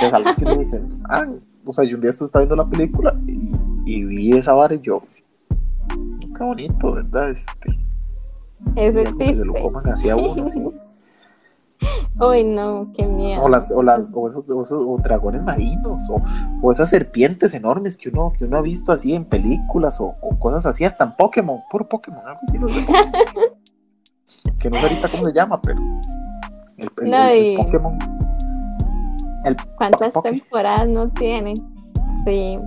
es algo que me dicen, ah, o sea, yo un día estuve viendo la película y, vi esa vara y yo, qué bonito, ¿verdad? Este, Eso existe. se lo coman hacia uno, sí. Uy, no, qué miedo. O las, o las, o esos, o dragones marinos, o, esas serpientes enormes que uno, que uno ha visto así en películas, o, cosas así, hasta en Pokémon, puro Pokémon, algo así Que no sé ahorita cómo se llama, pero el, Pokémon. ¿Cuántas temporadas no tienen? Sí,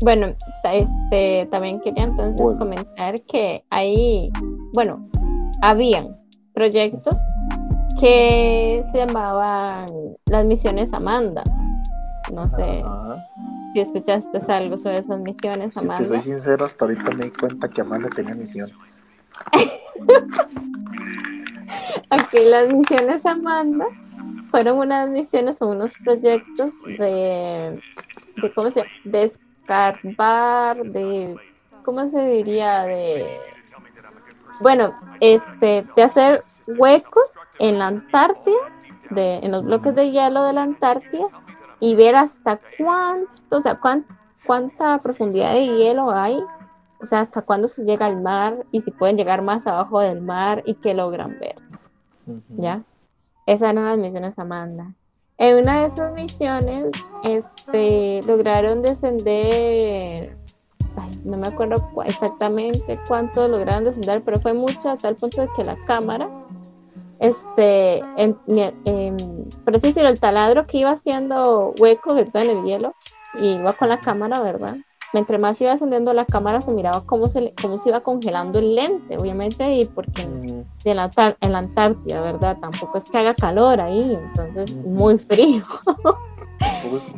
bueno, este, también quería entonces comentar que ahí, bueno, habían proyectos que se llamaban las misiones Amanda. No sé si escuchaste algo sobre esas misiones, Amanda. Si te soy sincero, hasta ahorita me di cuenta que Amanda tenía misiones. Aquí las misiones Amanda fueron unas misiones o unos proyectos de, de ¿cómo se llama? De escarbar, de, ¿cómo se diría? De, bueno, este, de hacer huecos en la Antártida, de, en los bloques de hielo de la Antártida, y ver hasta cuánto, o sea, cuánta profundidad de hielo hay, o sea, hasta cuándo se llega al mar y si pueden llegar más abajo del mar y qué logran ver. ¿Ya? Esas eran las misiones Amanda. En una de esas misiones, este, lograron descender, no me acuerdo exactamente cuánto lograron descender, pero fue mucho a tal punto de que la cámara, este, en, por así decirlo, el taladro que iba haciendo hueco, ¿verdad? En el hielo, y iba con la cámara, ¿verdad? mientras más iba ascendiendo la cámara se miraba cómo se, cómo se iba congelando el lente, obviamente, y porque en, la, en la Antártida, ¿verdad? Tampoco es que haga calor ahí, entonces muy frío.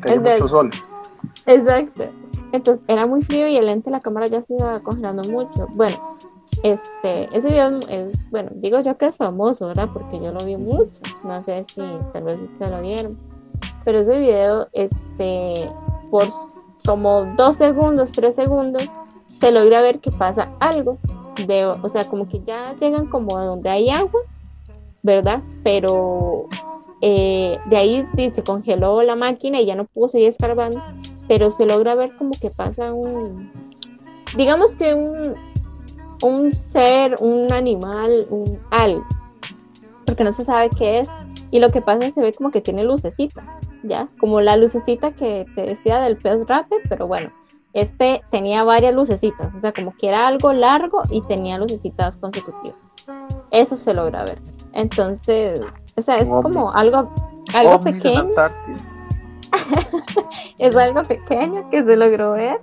hay mucho sol. Exacto. Entonces era muy frío y el lente de la cámara ya se iba congelando mucho. Bueno, este, ese video es, bueno, digo yo que es famoso, ¿verdad? Porque yo lo vi mucho. No sé si tal vez ustedes lo vieron. Pero ese video, este, por como dos segundos, tres segundos, se logra ver que pasa algo. O sea, como que ya llegan como a donde hay agua, ¿verdad? Pero eh, de ahí se congeló la máquina y ya no pudo seguir escarbando, pero se logra ver como que pasa un, digamos que un, un ser, un animal, un algo, porque no se sabe qué es, y lo que pasa es que se ve como que tiene lucecita ya, como la lucecita que te decía del pez rape, pero bueno, este tenía varias lucecitas, o sea, como que era algo largo y tenía lucecitas consecutivas. Eso se logra ver. Entonces, o sea, es como algo, algo pequeño. es algo pequeño que se logró ver.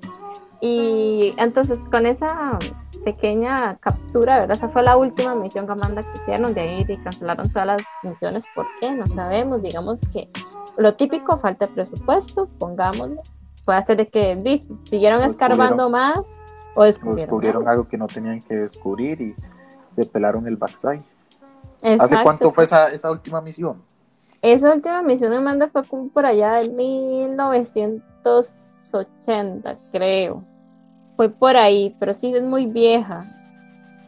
Y entonces con esa pequeña captura, ¿verdad? Esa fue la última misión que Amanda que hicieron, de ahí cancelaron todas las misiones, ¿por qué? No sabemos, digamos que lo típico, falta de presupuesto, pongámoslo. Puede ser de que siguieron escarbando más o descubrieron, algo que no tenían que descubrir y se pelaron el backside. ¿Hace cuánto fue esa, esa última misión? Esa última misión de Manda fue como por allá de 1980, creo. Fue por ahí, pero sí es muy vieja.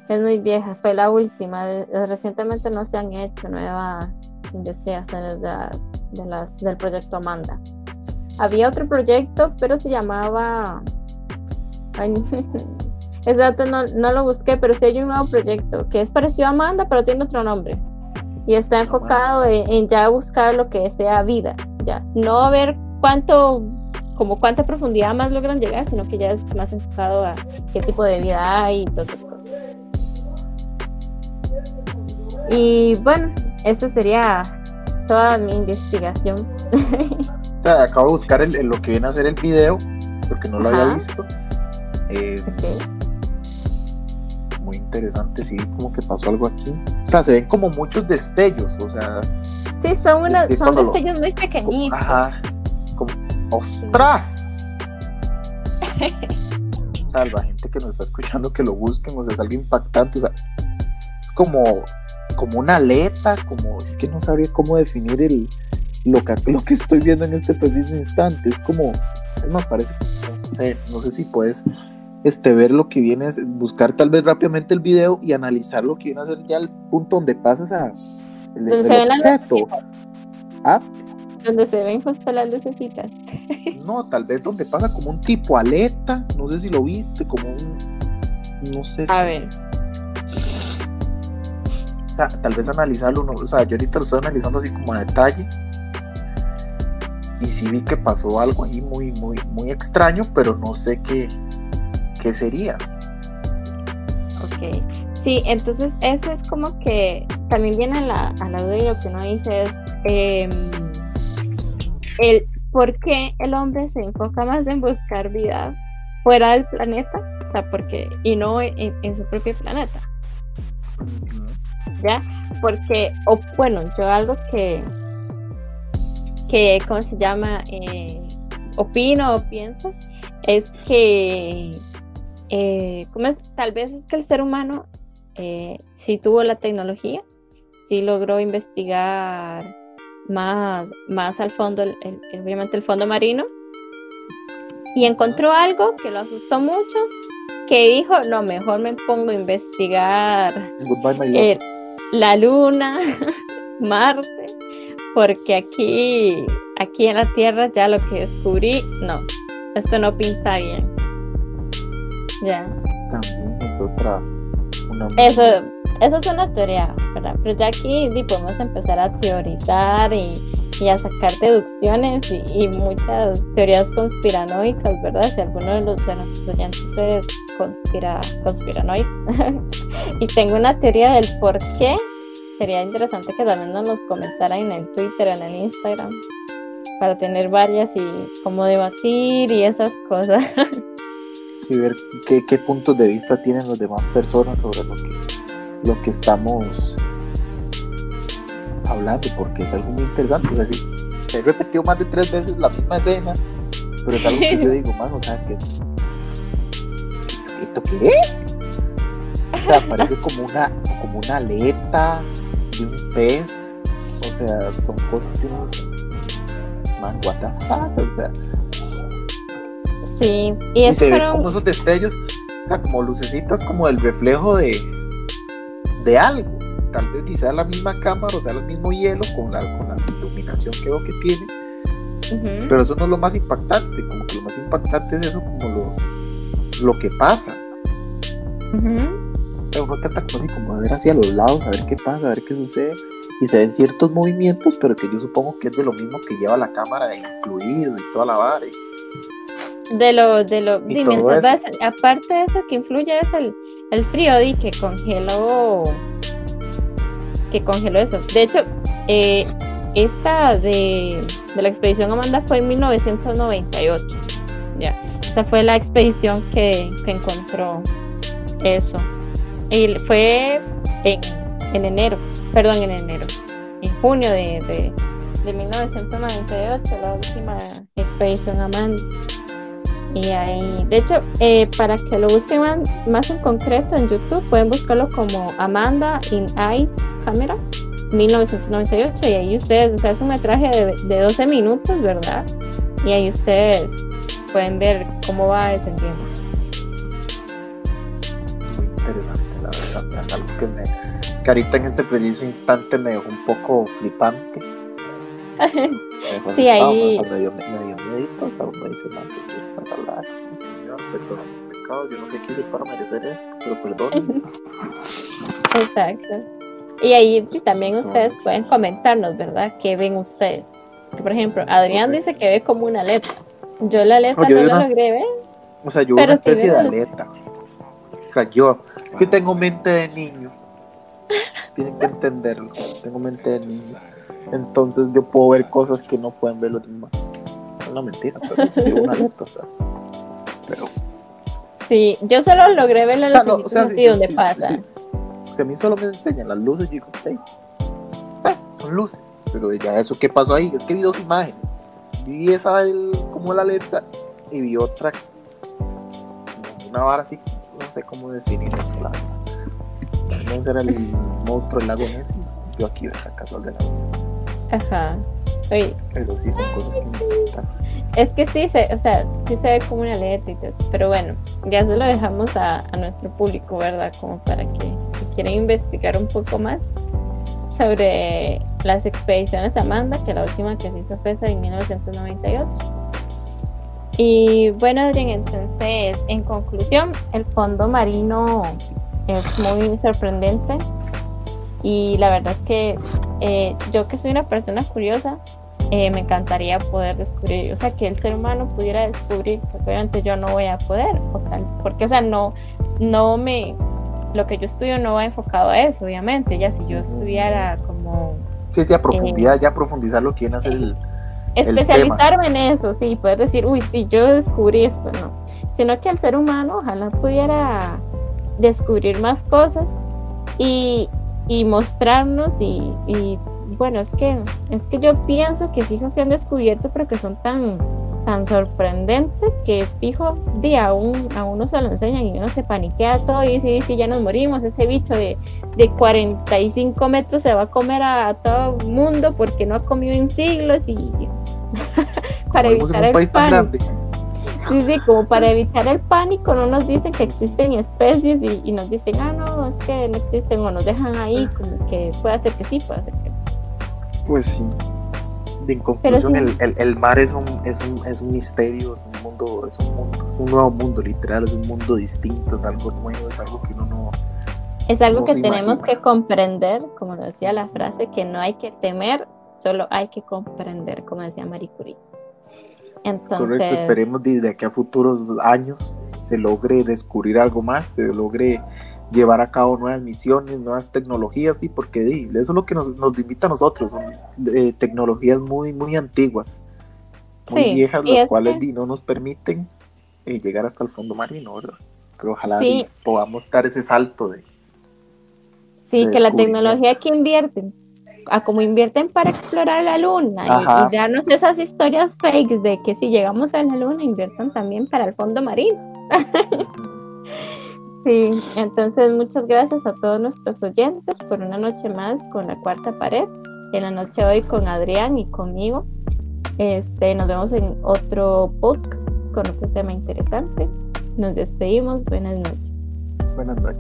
Es muy vieja, fue la última. Recientemente no se han hecho nuevas investigaciones de del proyecto Amanda. Había otro proyecto, pero se llamaba... ese dato no, no, lo busqué, pero sí hay un nuevo proyecto que es parecido a Amanda, pero tiene otro nombre. Y está enfocado en, ya buscar lo que sea vida, ya. No ver cuánto, como cuánta profundidad más logran llegar, sino que ya es más enfocado a qué tipo de vida hay y todas esas cosas. Y bueno, eso sería toda mi investigación. acabo de buscar el, lo que viene a ser el video, porque no lo había visto. Eh, muy interesante, sí, como que pasó algo aquí. O sea, se ven como muchos destellos, o sea. Sí, son, unos, son destellos muy pequeñitos. Ajá. Como, ¡ostras! o sea, la gente que nos está escuchando que lo busquen, o sea, es algo impactante, o sea, es como como una aleta, como es que no sabría cómo definir el, lo, que, lo que estoy viendo en este preciso instante. Es como, no parece, no sé, no sé si puedes este, ver lo que viene, buscar tal vez rápidamente el video y analizar lo que viene a ser ya el punto donde pasas a el, el objeto. ¿Ah? Donde se ven justo las lucecitas. no, tal vez donde pasa como un tipo aleta, no sé si lo viste, como un, no sé. A ver tal vez analizarlo, o sea, yo ahorita lo estoy analizando así como a detalle. Y sí vi que pasó algo ahí muy, muy, muy extraño, pero no sé qué, qué sería. Ok, sí, entonces eso es como que también viene a la, a la duda y lo que uno dice es em, el ¿por qué el hombre se enfoca más en buscar vida fuera del planeta? O sea, porque, y no en, su propio planeta. ¿Ya? Porque, o bueno, yo algo que, que ¿cómo se llama? Eh, opino o pienso, es que, eh, es? Tal vez es que el ser humano eh, sí tuvo la tecnología, sí logró investigar más, más al fondo, obviamente el fondo marino, y encontró algo que lo asustó mucho, que dijo, no, mejor me pongo a investigar eh, la luna, Marte, porque aquí, aquí en la Tierra ya lo que descubrí, no, esto no pinta bien. Ya. También es otra. Eso, eso es una teoría, ¿verdad? Pero ya aquí podemos empezar a teorizar y, a sacar deducciones y, muchas teorías conspiranoicas, ¿verdad? Si alguno de, los, de nuestros oyentes es conspira, conspiranoico y tengo una teoría del por qué, sería interesante que también nos comentaran en el Twitter, en el Instagram, para tener varias y cómo debatir y esas cosas. Sí, ver qué, qué puntos de vista tienen las demás personas sobre lo que lo que estamos hablando, porque es algo muy interesante. O sea, sí, he repetido más de tres veces la misma escena, pero es algo que yo digo, man, o sea, que es. ¿Esto qué? O sea, parece como una, como una aleta de un pez. O sea, son cosas que uno dice, man, what the fuck, o sea. Sí, y, se ven como esos destellos, o sea, como lucecitas, como el reflejo de, de algo. Tal vez ni sea la misma cámara o sea el mismo hielo con la, con la iluminación que veo que tiene. Pero eso no es lo más impactante, como que lo más impactante es eso como lo, lo que pasa. uno trata como así como de ver hacia los lados, a ver qué pasa, a ver qué sucede. Y se ven ciertos movimientos, pero que yo supongo que es de lo mismo que lleva la cámara incluido y toda la vara. De lo, de lo, aparte de eso que influye es el, el frío di que congeló que congeló eso. De hecho, eh, esta de, la expedición Amanda fue en 1998. Ya, esa fue la expedición que, encontró eso. Y fue en, enero, perdón, en enero, en junio de, de, de 1998, la última expedición Amanda. Y ahí, de hecho, eh, para que lo busquen más, en concreto en YouTube, pueden buscarlo como Amanda in Ice Camera 1998 y ahí ustedes, o sea, es un metraje de, 12 minutos, ¿verdad? Y ahí ustedes pueden ver cómo va descendiendo. Muy interesante, la verdad, algo que me, que ahorita en este preciso instante me dejó un poco flipante. sí, ahí. medio, medio medito, o sea, uno dice, no, está relax, mi señor, perdona mis pecados, yo no sé qué hice para merecer esto, pero perdón. Exacto. Y ahí también ustedes pueden comentarnos, ¿verdad? ¿Qué ven ustedes? Por ejemplo, Adrián dice que ve como una aleta. Yo la aleta no, la logré ver. O sea, yo una especie de aleta. O sea, yo que tengo mente de niño. Tienen que entenderlo. Tengo mente de niño. Entonces yo puedo ver cosas que no pueden ver los demás. Una mentira, pero sí, una letra, o sea. Pero. Sí, yo solo logré ver la luz o sea, sí, donde pasa. Si a mí solo me enseñan las luces, hey, ah, son luces. Pero ya eso, ¿qué pasó ahí? Es que vi dos imágenes. Vi esa del, como la letra y vi otra, una vara así, no sé cómo definir eso. La, no será el monstruo del lago Nessie. Yo aquí, casual de la Ajá. Oye. Pero sí son cosas que me gustan. Es que sí, se, o sea, sí se ve como una y todo Pero bueno, ya se lo dejamos a, nuestro público, ¿verdad? Como para que si quieren investigar un poco más sobre las expediciones Amanda, que la última que se hizo fue en 1998. Y bueno, Adrián, entonces, en conclusión, el fondo marino es muy sorprendente y la verdad es que eh, yo que soy una persona curiosa, eh, me encantaría poder descubrir, o sea, que el ser humano pudiera descubrir, porque obviamente yo no voy a poder, porque, o sea, no, no me, lo que yo estudio no va enfocado a eso, obviamente, ya si yo estudiara como... Sí, sí, a profundidad, eh, ya profundizar lo que viene a ser el, especializarme en eso, sí, poder decir, uy, sí, yo descubrí esto, no, sino que el ser humano ojalá pudiera descubrir más cosas y, y mostrarnos y, y, bueno, es que, es que yo pienso que fijo se han descubierto pero que son tan, tan sorprendentes que fijo, día a, un, a uno se lo enseñan y uno se paniquea todo y dice, sí, ya nos morimos, ese bicho de, de 45 metros se va a comer a, todo el mundo porque no ha comido en siglos y para evitar el pánico. Sí, sí, como para evitar el pánico, no nos dicen que existen especies y, nos dicen, ah, no, es que no existen, o nos dejan ahí, como que puede ser que sí, puede ser que Pues sí. en conclusión, el, el, mar es un, es, un, es un misterio, es un mundo, es un mundo, es un nuevo mundo, literal, es un mundo distinto, es algo nuevo, es algo que uno no. Es algo que tenemos que comprender, como lo decía la frase, que no hay que temer, solo hay que comprender, como decía Marie Curie. Correcto, esperemos desde aquí a futuros años se logre descubrir algo más, se logre llevar a cabo nuevas misiones, nuevas tecnologías, y porque eso es lo que nos, nos limita a nosotros, son eh, tecnologías muy, muy antiguas, muy viejas, las cuales no nos permiten eh, llegar hasta el fondo marino, Pero ojalá podamos dar ese salto de... Sí, que la tecnología que invierten a como invierten para explorar la luna y, darnos esas historias fakes de que si llegamos a la luna inviertan también para el fondo marino. sí, entonces muchas gracias a todos nuestros oyentes por una noche más con la cuarta pared. En la noche hoy con Adrián y conmigo. Este, nos vemos en otro podcast con otro tema interesante. Nos despedimos. Buenas noches. Buenas noches.